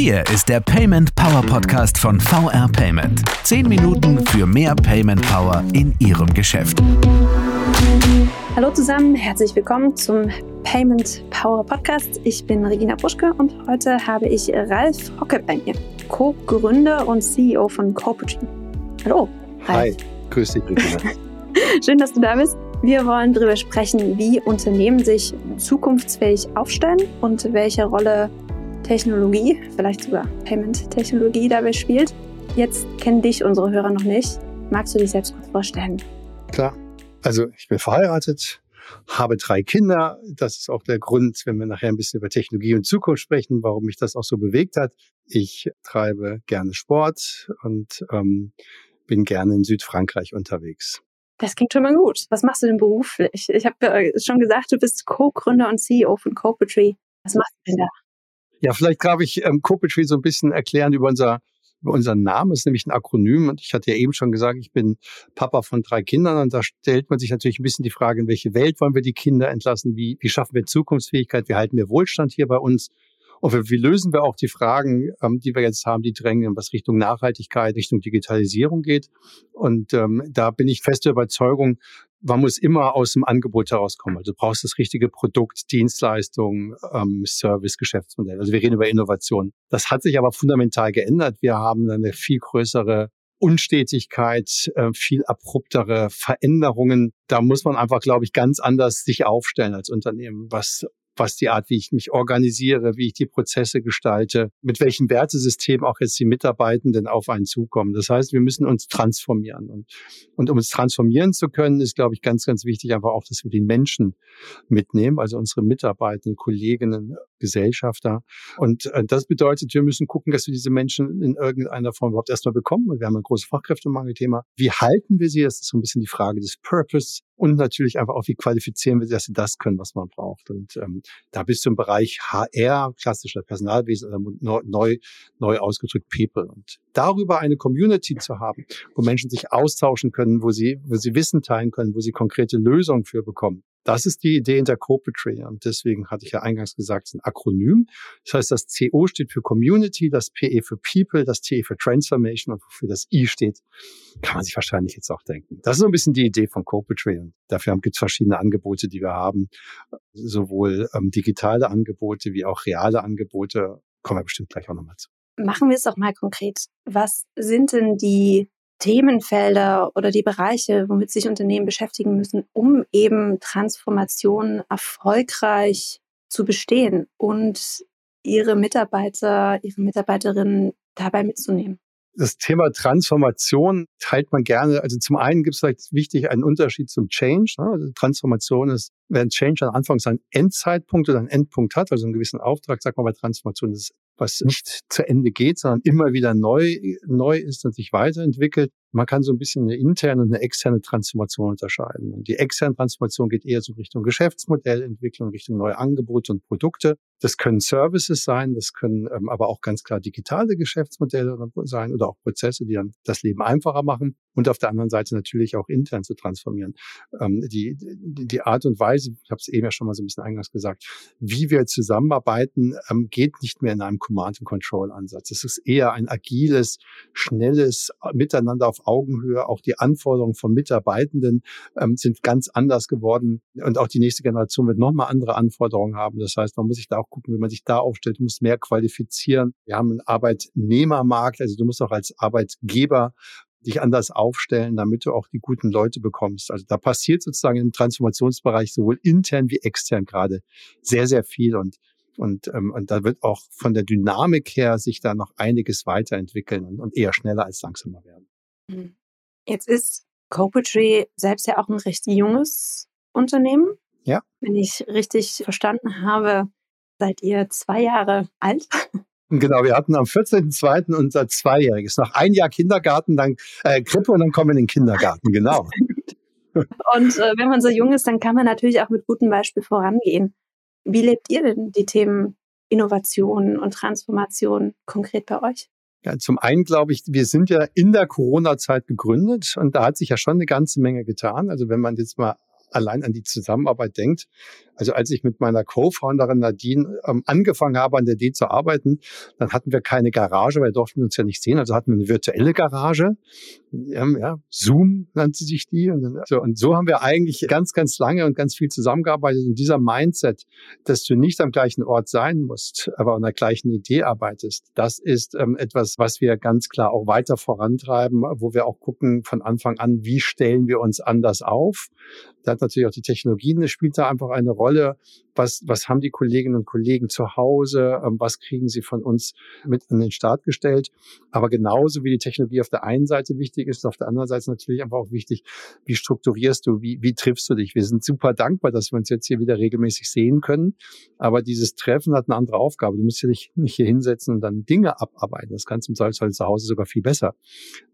Hier ist der Payment Power Podcast von VR Payment. Zehn Minuten für mehr Payment Power in Ihrem Geschäft. Hallo zusammen, herzlich willkommen zum Payment Power Podcast. Ich bin Regina Buschke und heute habe ich Ralf Hocke bei mir, Co-Gründer und CEO von Corporate. Hallo. Ralf. Hi, grüß dich, Regina. Schön, dass du da bist. Wir wollen darüber sprechen, wie Unternehmen sich zukunftsfähig aufstellen und welche Rolle Technologie, vielleicht sogar Payment-Technologie dabei spielt. Jetzt kennen dich unsere Hörer noch nicht. Magst du dich selbst kurz vorstellen? Klar. Also ich bin verheiratet, habe drei Kinder. Das ist auch der Grund, wenn wir nachher ein bisschen über Technologie und Zukunft sprechen, warum mich das auch so bewegt hat. Ich treibe gerne Sport und ähm, bin gerne in Südfrankreich unterwegs. Das klingt schon mal gut. Was machst du denn beruflich? Ich habe schon gesagt, du bist Co-Gründer und CEO von Copetry. Was machst du denn da? Ja, vielleicht darf ich ähm, Copetry so ein bisschen erklären über unser über unseren Namen. Ist nämlich ein Akronym. Und ich hatte ja eben schon gesagt, ich bin Papa von drei Kindern. Und da stellt man sich natürlich ein bisschen die Frage, in welche Welt wollen wir die Kinder entlassen? Wie, wie schaffen wir Zukunftsfähigkeit? Wie halten wir Wohlstand hier bei uns? Und wie, wie lösen wir auch die Fragen, ähm, die wir jetzt haben, die drängen, was Richtung Nachhaltigkeit, Richtung Digitalisierung geht. Und ähm, da bin ich feste Überzeugung, man muss immer aus dem Angebot herauskommen. Also du brauchst das richtige Produkt, Dienstleistung, ähm, Service, Geschäftsmodell. Also wir reden über Innovation. Das hat sich aber fundamental geändert. Wir haben eine viel größere Unstetigkeit, äh, viel abruptere Veränderungen. Da muss man einfach, glaube ich, ganz anders sich aufstellen als Unternehmen, was was die Art, wie ich mich organisiere, wie ich die Prozesse gestalte, mit welchem Wertesystem auch jetzt die Mitarbeitenden auf einen zukommen. Das heißt, wir müssen uns transformieren. Und, und um uns transformieren zu können, ist, glaube ich, ganz, ganz wichtig einfach auch, dass wir die Menschen mitnehmen, also unsere Mitarbeitenden, Kolleginnen, Gesellschafter. Und äh, das bedeutet, wir müssen gucken, dass wir diese Menschen in irgendeiner Form überhaupt erstmal bekommen. Wir haben ein großes Fachkräftemangelthema. Wie halten wir sie? Das ist so ein bisschen die Frage des Purpose und natürlich einfach auch, wie qualifizieren wir dass sie das können, was man braucht. Und ähm, da bist du im Bereich HR, klassischer Personalwesen oder neu, neu ausgedrückt People. Und darüber eine Community zu haben, wo Menschen sich austauschen können, wo sie, wo sie Wissen teilen können, wo sie konkrete Lösungen für bekommen. Das ist die Idee hinter Copetry. Und deswegen hatte ich ja eingangs gesagt, es ist ein Akronym. Das heißt, das CO steht für Community, das PE für People, das TE für Transformation und wofür das I steht, kann man sich wahrscheinlich jetzt auch denken. Das ist so ein bisschen die Idee von Copetry. Und dafür gibt es verschiedene Angebote, die wir haben. Sowohl ähm, digitale Angebote wie auch reale Angebote. Kommen wir bestimmt gleich auch nochmal zu. Machen wir es doch mal konkret. Was sind denn die Themenfelder oder die Bereiche, womit sich Unternehmen beschäftigen müssen, um eben Transformation erfolgreich zu bestehen und ihre Mitarbeiter, ihre Mitarbeiterinnen dabei mitzunehmen? Das Thema Transformation teilt man gerne. Also zum einen gibt es vielleicht wichtig einen Unterschied zum Change. Ne? Also Transformation ist, wenn Change am Anfang seinen Endzeitpunkt oder einen Endpunkt hat, also einen gewissen Auftrag, sagt man bei Transformation, ist was nicht zu Ende geht, sondern immer wieder neu, neu ist und sich weiterentwickelt. Man kann so ein bisschen eine interne und eine externe Transformation unterscheiden. Und die externe Transformation geht eher so Richtung Geschäftsmodellentwicklung, Richtung neue Angebote und Produkte. Das können Services sein, das können ähm, aber auch ganz klar digitale Geschäftsmodelle sein oder auch Prozesse, die dann das Leben einfacher machen. Und auf der anderen Seite natürlich auch intern zu transformieren. Ähm, die, die, Art und Weise, ich habe es eben ja schon mal so ein bisschen eingangs gesagt, wie wir zusammenarbeiten, ähm, geht nicht mehr in einem Command-and-Control-Ansatz. Es ist eher ein agiles, schnelles Miteinander auf Augenhöhe. Auch die Anforderungen von Mitarbeitenden ähm, sind ganz anders geworden. Und auch die nächste Generation wird nochmal andere Anforderungen haben. Das heißt, man muss sich da auch auch gucken, wie man sich da aufstellt. Du musst mehr qualifizieren. Wir haben einen Arbeitnehmermarkt, also du musst auch als Arbeitgeber dich anders aufstellen, damit du auch die guten Leute bekommst. Also da passiert sozusagen im Transformationsbereich sowohl intern wie extern gerade sehr, sehr viel und und, ähm, und da wird auch von der Dynamik her sich da noch einiges weiterentwickeln und, und eher schneller als langsamer werden. Mhm. Jetzt ist Copetry selbst ja auch ein recht junges Unternehmen. Ja. Wenn ich richtig verstanden habe, seid ihr zwei Jahre alt. Genau, wir hatten am 14.02. unser Zweijähriges. Noch ein Jahr Kindergarten, dann äh, Krippe und dann kommen wir in den Kindergarten, genau. und äh, wenn man so jung ist, dann kann man natürlich auch mit gutem Beispiel vorangehen. Wie lebt ihr denn die Themen Innovation und Transformation konkret bei euch? Ja, zum einen glaube ich, wir sind ja in der Corona-Zeit gegründet und da hat sich ja schon eine ganze Menge getan. Also wenn man jetzt mal allein an die Zusammenarbeit denkt. Also als ich mit meiner Co-Founderin Nadine ähm, angefangen habe, an der D zu arbeiten, dann hatten wir keine Garage, weil wir durften uns ja nicht sehen. Also hatten wir eine virtuelle Garage. Ähm, ja, Zoom nannte sich die. Und, dann, so, und so haben wir eigentlich ganz, ganz lange und ganz viel zusammengearbeitet. Und dieser Mindset, dass du nicht am gleichen Ort sein musst, aber an der gleichen Idee arbeitest, das ist ähm, etwas, was wir ganz klar auch weiter vorantreiben, wo wir auch gucken von Anfang an, wie stellen wir uns anders auf. Da hat natürlich auch die Technologie, spielt da einfach eine Rolle. Was, was haben die Kolleginnen und Kollegen zu Hause? Ähm, was kriegen sie von uns mit an den Start gestellt? Aber genauso wie die Technologie auf der einen Seite wichtig ist, auf der anderen Seite natürlich einfach auch wichtig, wie strukturierst du, wie, wie triffst du dich? Wir sind super dankbar, dass wir uns jetzt hier wieder regelmäßig sehen können. Aber dieses Treffen hat eine andere Aufgabe. Du musst dich nicht hier hinsetzen und dann Dinge abarbeiten. Das kannst du im Zweifelsfall zu Hause sogar viel besser.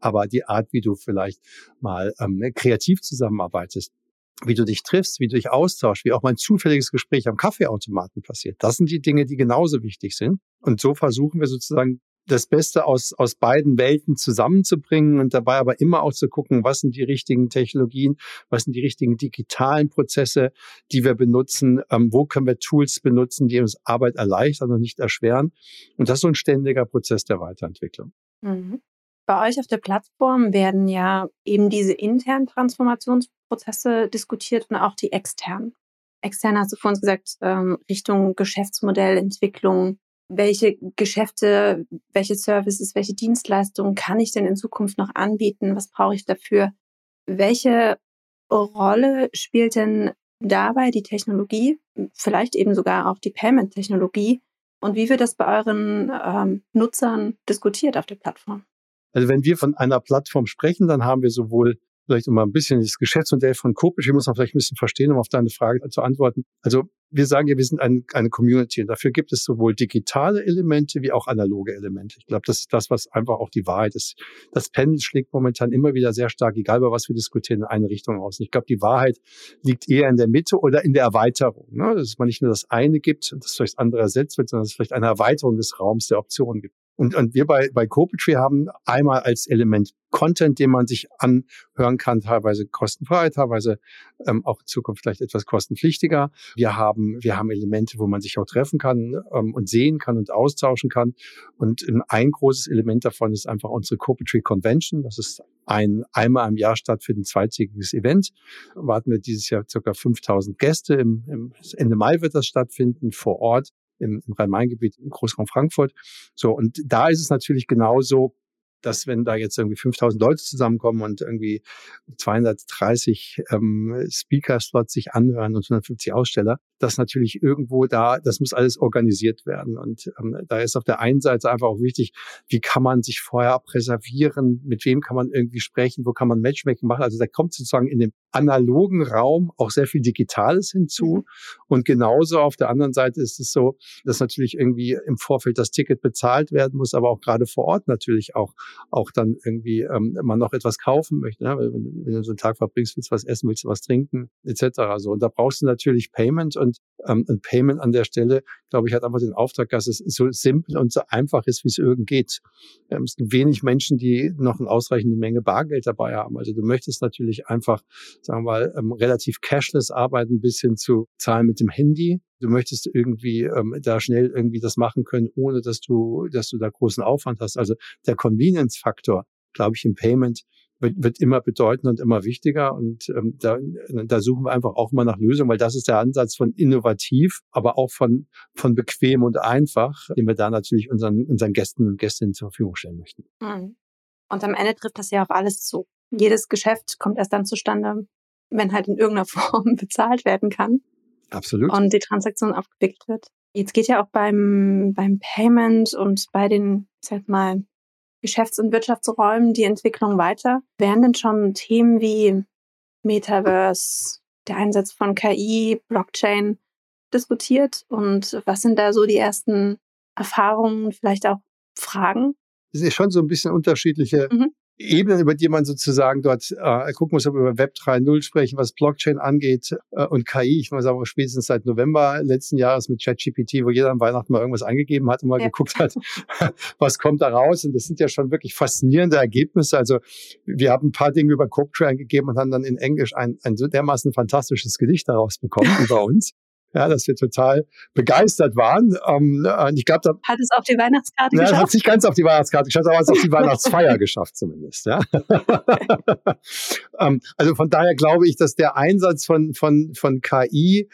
Aber die Art, wie du vielleicht mal ähm, kreativ zusammenarbeitest, wie du dich triffst, wie du dich austauschst, wie auch mal ein zufälliges Gespräch am Kaffeeautomaten passiert. Das sind die Dinge, die genauso wichtig sind. Und so versuchen wir sozusagen das Beste aus, aus beiden Welten zusammenzubringen und dabei aber immer auch zu gucken, was sind die richtigen Technologien, was sind die richtigen digitalen Prozesse, die wir benutzen, ähm, wo können wir Tools benutzen, die uns Arbeit erleichtern und nicht erschweren. Und das ist so ein ständiger Prozess der Weiterentwicklung. Mhm. Bei euch auf der Plattform werden ja eben diese internen Transformationsprozesse diskutiert und auch die externen. Extern hast du vor uns gesagt, ähm, Richtung Geschäftsmodellentwicklung. Welche Geschäfte, welche Services, welche Dienstleistungen kann ich denn in Zukunft noch anbieten? Was brauche ich dafür? Welche Rolle spielt denn dabei die Technologie, vielleicht eben sogar auch die Payment-Technologie? Und wie wird das bei euren ähm, Nutzern diskutiert auf der Plattform? Also wenn wir von einer Plattform sprechen, dann haben wir sowohl vielleicht um mal ein bisschen das Geschäftsmodell von Copish, muss man vielleicht ein bisschen verstehen, um auf deine Frage zu antworten. Also wir sagen ja, wir sind ein, eine Community und dafür gibt es sowohl digitale Elemente wie auch analoge Elemente. Ich glaube, das ist das, was einfach auch die Wahrheit ist. Das Pendel schlägt momentan immer wieder sehr stark, egal bei was wir diskutieren, in eine Richtung aus. Und ich glaube, die Wahrheit liegt eher in der Mitte oder in der Erweiterung. Ne? Dass man nicht nur das eine gibt und das vielleicht das andere ersetzt wird, sondern dass es vielleicht eine Erweiterung des Raums der Optionen gibt. Und, und wir bei, bei Copetry haben einmal als Element Content, den man sich anhören kann, teilweise kostenfrei, teilweise ähm, auch in Zukunft vielleicht etwas kostenpflichtiger. Wir haben, wir haben Elemente, wo man sich auch treffen kann ähm, und sehen kann und austauschen kann. Und ein großes Element davon ist einfach unsere Copetry Convention. Das ist ein einmal im Jahr stattfindendes zweitägiges Event. Warten wir dieses Jahr circa 5000 Gäste. Im, im Ende Mai wird das stattfinden vor Ort im, Rhein-Main-Gebiet, im Großraum Frankfurt. So, und da ist es natürlich genauso, dass wenn da jetzt irgendwie 5000 Leute zusammenkommen und irgendwie 230 ähm, Speaker-Slots sich anhören und 150 Aussteller, dass natürlich irgendwo da, das muss alles organisiert werden. Und ähm, da ist auf der einen Seite einfach auch wichtig, wie kann man sich vorher präservieren, mit wem kann man irgendwie sprechen, wo kann man Matchmaking machen. Also da kommt sozusagen in dem analogen Raum auch sehr viel Digitales hinzu. Mhm. Und genauso auf der anderen Seite ist es so, dass natürlich irgendwie im Vorfeld das Ticket bezahlt werden muss, aber auch gerade vor Ort natürlich auch, auch dann irgendwie ähm, man noch etwas kaufen möchte. Ne? Wenn, wenn du so einen Tag verbringst, willst du was essen, willst du was trinken, etc. So, und da brauchst du natürlich Payment und ähm, ein Payment an der Stelle, glaube ich, hat einfach den Auftrag, dass es so simpel und so einfach ist, wie es irgend geht. Ähm, es gibt wenig Menschen, die noch eine ausreichende Menge Bargeld dabei haben. Also du möchtest natürlich einfach, sagen wir mal, ähm, relativ cashless arbeiten, bis hin zu Zahlen mit dem Handy. Du möchtest irgendwie ähm, da schnell irgendwie das machen können, ohne dass du, dass du da großen Aufwand hast. Also der Convenience-Faktor, glaube ich, im Payment wird, wird immer bedeutender und immer wichtiger. Und ähm, da, da suchen wir einfach auch mal nach Lösungen, weil das ist der Ansatz von innovativ, aber auch von, von bequem und einfach, den wir da natürlich unseren, unseren Gästen und Gästinnen zur Verfügung stellen möchten. Mhm. Und am Ende trifft das ja auf alles zu. Jedes Geschäft kommt erst dann zustande, wenn halt in irgendeiner Form bezahlt werden kann. Absolut. Und die Transaktion abgewickelt wird. Jetzt geht ja auch beim, beim Payment und bei den, ich sag mal, Geschäfts- und Wirtschaftsräumen die Entwicklung weiter? Wären denn schon Themen wie Metaverse, der Einsatz von KI, Blockchain diskutiert? Und was sind da so die ersten Erfahrungen, vielleicht auch Fragen? Es ist schon so ein bisschen unterschiedliche mhm. Ebenen, über die man sozusagen dort äh, gucken muss, ob wir über Web 3.0 sprechen, was Blockchain angeht äh, und KI. Ich muss sagen, spätestens seit November letzten Jahres mit ChatGPT, wo jeder am Weihnachten mal irgendwas eingegeben hat und mal ja. geguckt hat, was kommt da raus. Und das sind ja schon wirklich faszinierende Ergebnisse. Also wir haben ein paar Dinge über CodeTrain eingegeben und haben dann in Englisch ein, ein so dermaßen fantastisches Gedicht daraus bekommen über uns ja, dass wir total begeistert waren. Ähm, ich glaube, da hat es auf die Weihnachtskarte ja, geschafft. Hat es nicht ganz auf die Weihnachtskarte geschafft, aber es auf die Weihnachtsfeier geschafft zumindest. Ja. ähm, also von daher glaube ich, dass der Einsatz von von von KI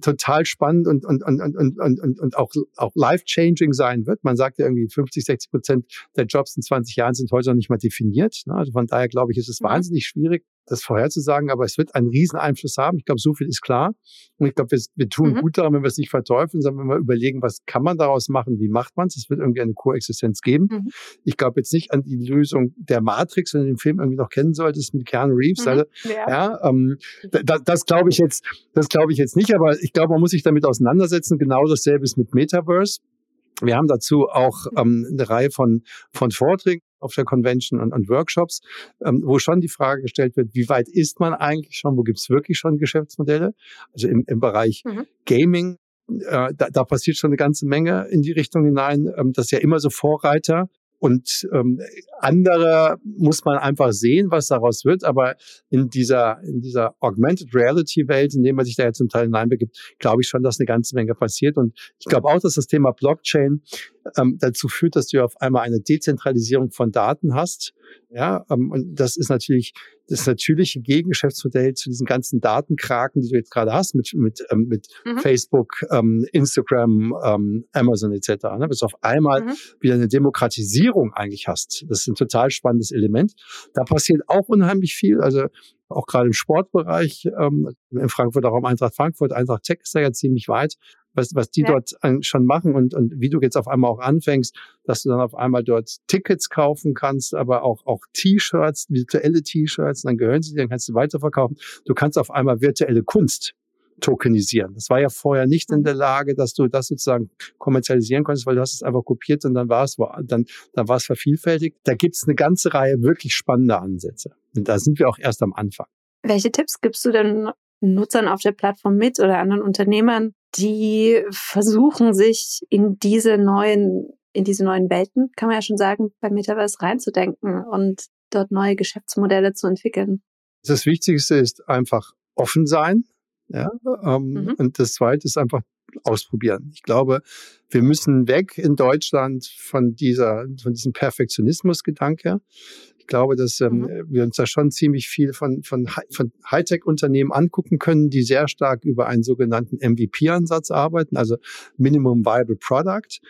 total spannend und, und, und, und, und, und, und auch, auch life-changing sein wird. Man sagt ja irgendwie 50, 60 Prozent der Jobs in 20 Jahren sind heute noch nicht mal definiert. Ne? Also von daher glaube ich, ist es mhm. wahnsinnig schwierig, das vorherzusagen, aber es wird einen riesen Einfluss haben. Ich glaube, so viel ist klar. Und ich glaube, wir, wir tun mhm. gut daran, wenn wir es nicht verteufeln, sondern wenn wir überlegen, was kann man daraus machen, wie macht man es. Es wird irgendwie eine Koexistenz geben. Mhm. Ich glaube jetzt nicht an die Lösung der Matrix, wenn du den Film irgendwie noch kennen solltest mit Keanu Reeves. Mhm. Also, ja, ja ähm, das, das glaube ich jetzt, das glaube ich jetzt nicht, aber ich glaube, man muss sich damit auseinandersetzen. Genau dasselbe ist mit Metaverse. Wir haben dazu auch ähm, eine Reihe von, von Vorträgen auf der Convention und, und Workshops, ähm, wo schon die Frage gestellt wird, wie weit ist man eigentlich schon, wo gibt es wirklich schon Geschäftsmodelle? Also im, im Bereich mhm. Gaming, äh, da, da passiert schon eine ganze Menge in die Richtung hinein. Ähm, das ist ja immer so Vorreiter. Und ähm, andere muss man einfach sehen, was daraus wird. Aber in dieser, in dieser Augmented Reality Welt, in der man sich da jetzt zum Teil hineinbegibt, glaube ich schon, dass eine ganze Menge passiert. Und ich glaube auch, dass das Thema Blockchain ähm, dazu führt, dass du auf einmal eine Dezentralisierung von Daten hast. Ja, ähm, und das ist natürlich das natürliche Gegengeschäftsmodell zu diesen ganzen Datenkraken, die du jetzt gerade hast, mit, mit, ähm, mit mhm. Facebook, ähm, Instagram, ähm, Amazon etc. Ne? Bis auf einmal mhm. wieder eine Demokratisierung eigentlich hast. Das ist ein total spannendes Element. Da passiert auch unheimlich viel. Also auch gerade im Sportbereich, ähm, in Frankfurt auch am Eintracht Frankfurt, Eintracht Tech ist da ja ziemlich weit, was, was die ja. dort schon machen und, und wie du jetzt auf einmal auch anfängst, dass du dann auf einmal dort Tickets kaufen kannst, aber auch, auch T-Shirts, virtuelle T-Shirts, dann gehören sie dir, dann kannst du weiterverkaufen. Du kannst auf einmal virtuelle Kunst tokenisieren. Das war ja vorher nicht in mhm. der Lage, dass du das sozusagen kommerzialisieren konntest, weil du hast es einfach kopiert und dann war es, dann, dann war es vervielfältigt. Da gibt es eine ganze Reihe wirklich spannender Ansätze. Und da sind wir auch erst am Anfang. Welche Tipps gibst du denn Nutzern auf der Plattform mit oder anderen Unternehmern, die versuchen, sich in diese neuen, in diese neuen Welten, kann man ja schon sagen, beim Metaverse reinzudenken und dort neue Geschäftsmodelle zu entwickeln? Das Wichtigste ist einfach offen sein. Ja, ähm, mhm. Und das Zweite ist einfach ausprobieren. Ich glaube, wir müssen weg in Deutschland von dieser, von diesem Perfektionismusgedanke. Ich glaube, dass ähm, mhm. wir uns da schon ziemlich viel von, von, von Hightech-Unternehmen angucken können, die sehr stark über einen sogenannten MVP-Ansatz arbeiten, also Minimum Viable Product.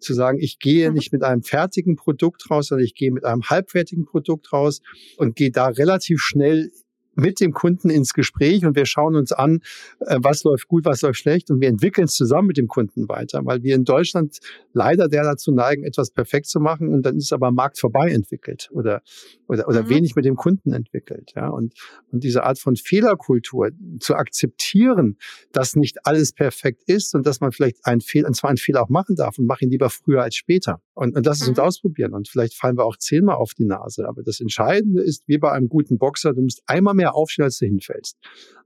Zu sagen, ich gehe mhm. nicht mit einem fertigen Produkt raus, sondern ich gehe mit einem halbfertigen Produkt raus und gehe da relativ schnell mit dem Kunden ins Gespräch und wir schauen uns an, äh, was läuft gut, was läuft schlecht und wir entwickeln es zusammen mit dem Kunden weiter, weil wir in Deutschland leider der dazu neigen, etwas perfekt zu machen und dann ist es aber Markt vorbei entwickelt oder, oder, oder mhm. wenig mit dem Kunden entwickelt. Ja? Und, und diese Art von Fehlerkultur zu akzeptieren, dass nicht alles perfekt ist und dass man vielleicht einen Fehler, und zwar einen Fehler auch machen darf und mache ihn lieber früher als später. Und, und das ist mhm. uns ausprobieren und vielleicht fallen wir auch zehnmal auf die Nase. Aber das Entscheidende ist, wie bei einem guten Boxer, du musst einmal mehr mehr aufstehen, als du hinfällst.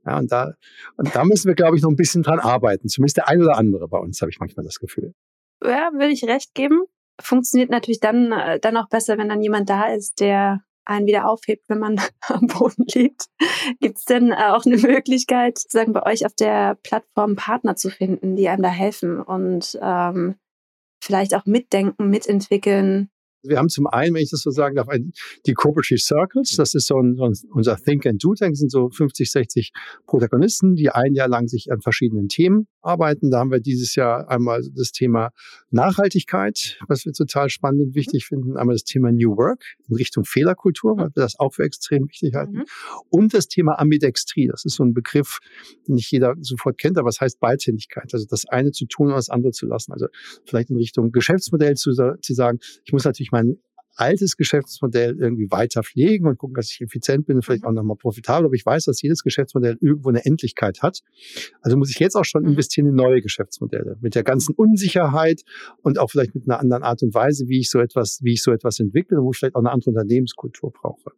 Ja, und da, und da müssen wir, glaube ich, noch ein bisschen dran arbeiten. Zumindest der ein oder andere bei uns, habe ich manchmal das Gefühl. Ja, würde ich recht geben. Funktioniert natürlich dann, äh, dann auch besser, wenn dann jemand da ist, der einen wieder aufhebt, wenn man am Boden liegt. Gibt es denn äh, auch eine Möglichkeit, sagen bei euch auf der Plattform Partner zu finden, die einem da helfen und ähm, vielleicht auch mitdenken, mitentwickeln, wir haben zum einen, wenn ich das so sagen darf, die Corporate Circles. Das ist so, ein, unser Think and Do Tank. Das sind so 50, 60 Protagonisten, die ein Jahr lang sich an verschiedenen Themen arbeiten. Da haben wir dieses Jahr einmal das Thema Nachhaltigkeit, was wir total spannend und wichtig finden. Einmal das Thema New Work in Richtung Fehlerkultur, weil wir das auch für extrem wichtig halten. Mhm. Und das Thema Ambidextrie. Das ist so ein Begriff, den nicht jeder sofort kennt, aber es heißt Beidhändigkeit. Also das eine zu tun und das andere zu lassen. Also vielleicht in Richtung Geschäftsmodell zu, zu sagen, ich muss natürlich man altes Geschäftsmodell irgendwie weiter pflegen und gucken, dass ich effizient bin und vielleicht mhm. auch nochmal profitabel. Aber ich weiß, dass jedes Geschäftsmodell irgendwo eine Endlichkeit hat. Also muss ich jetzt auch schon mhm. investieren in neue Geschäftsmodelle mit der ganzen Unsicherheit und auch vielleicht mit einer anderen Art und Weise, wie ich so etwas, wie ich so etwas entwickle, wo ich vielleicht auch eine andere Unternehmenskultur brauche.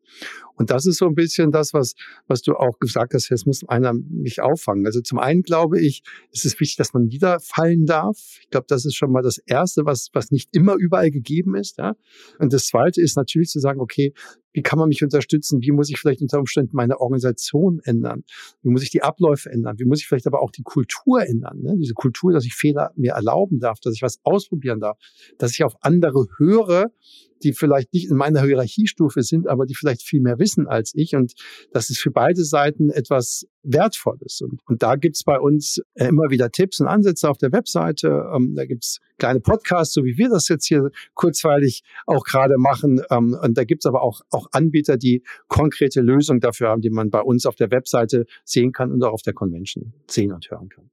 Und das ist so ein bisschen das, was, was du auch gesagt hast, jetzt muss einer mich auffangen. Also zum einen glaube ich, ist es wichtig, dass man niederfallen darf. Ich glaube, das ist schon mal das Erste, was, was nicht immer überall gegeben ist. Ja? Und das Zweite ist natürlich zu sagen, okay, wie kann man mich unterstützen? Wie muss ich vielleicht unter Umständen meine Organisation ändern? Wie muss ich die Abläufe ändern? Wie muss ich vielleicht aber auch die Kultur ändern? Ne? Diese Kultur, dass ich Fehler mir erlauben darf, dass ich was ausprobieren darf, dass ich auf andere höre, die vielleicht nicht in meiner Hierarchiestufe sind, aber die vielleicht viel mehr wissen als ich. Und das ist für beide Seiten etwas Wertvolles. Und, und da gibt's bei uns äh, immer wieder Tipps und Ansätze auf der Webseite. Ähm, da gibt's kleine Podcasts, so wie wir das jetzt hier kurzweilig auch gerade machen. Ähm, und da gibt's aber auch, auch Anbieter, die konkrete Lösungen dafür haben, die man bei uns auf der Webseite sehen kann und auch auf der Convention sehen und hören kann.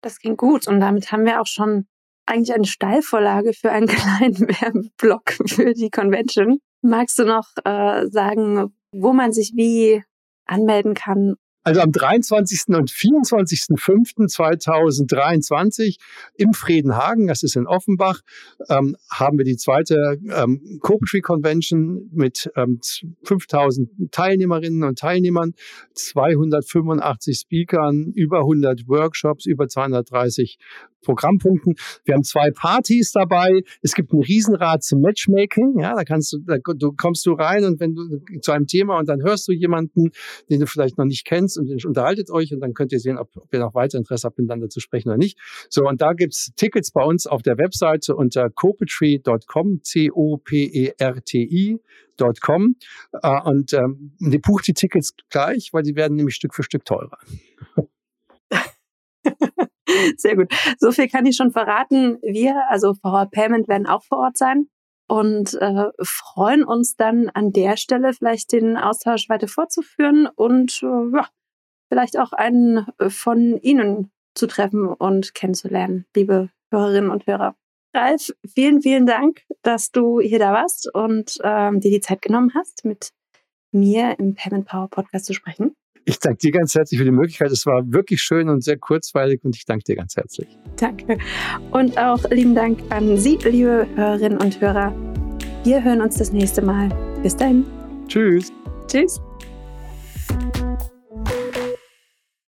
Das ging gut und damit haben wir auch schon eigentlich eine Steilvorlage für einen kleinen Werbeblock für die Convention. Magst du noch äh, sagen, wo man sich wie anmelden kann also am 23. und 24.05.2023 im Friedenhagen, das ist in Offenbach, ähm, haben wir die zweite ähm, Copetree Convention mit ähm, 5000 Teilnehmerinnen und Teilnehmern, 285 Speakern, über 100 Workshops, über 230 Programmpunkten. Wir haben zwei Partys dabei. Es gibt ein Riesenrad zum Matchmaking. Ja, da kannst du, da, kommst du rein und wenn du zu einem Thema und dann hörst du jemanden, den du vielleicht noch nicht kennst und unterhaltet euch und dann könnt ihr sehen, ob, ob ihr noch weiter Interesse habt, miteinander zu sprechen oder nicht. So, und da gibt's Tickets bei uns auf der Webseite unter copetree.com, C-O-P-E-R-T-I.com. Äh, und ähm, die bucht die Tickets gleich, weil die werden nämlich Stück für Stück teurer. Sehr gut. So viel kann ich schon verraten. Wir, also VR Payment, werden auch vor Ort sein und äh, freuen uns dann an der Stelle vielleicht den Austausch weiter fortzuführen und äh, ja, vielleicht auch einen äh, von Ihnen zu treffen und kennenzulernen, liebe Hörerinnen und Hörer. Ralf, vielen, vielen Dank, dass du hier da warst und ähm, dir die Zeit genommen hast, mit mir im Payment Power Podcast zu sprechen. Ich danke dir ganz herzlich für die Möglichkeit. Es war wirklich schön und sehr kurzweilig und ich danke dir ganz herzlich. Danke. Und auch lieben Dank an Sie, liebe Hörerinnen und Hörer. Wir hören uns das nächste Mal. Bis dahin. Tschüss. Tschüss.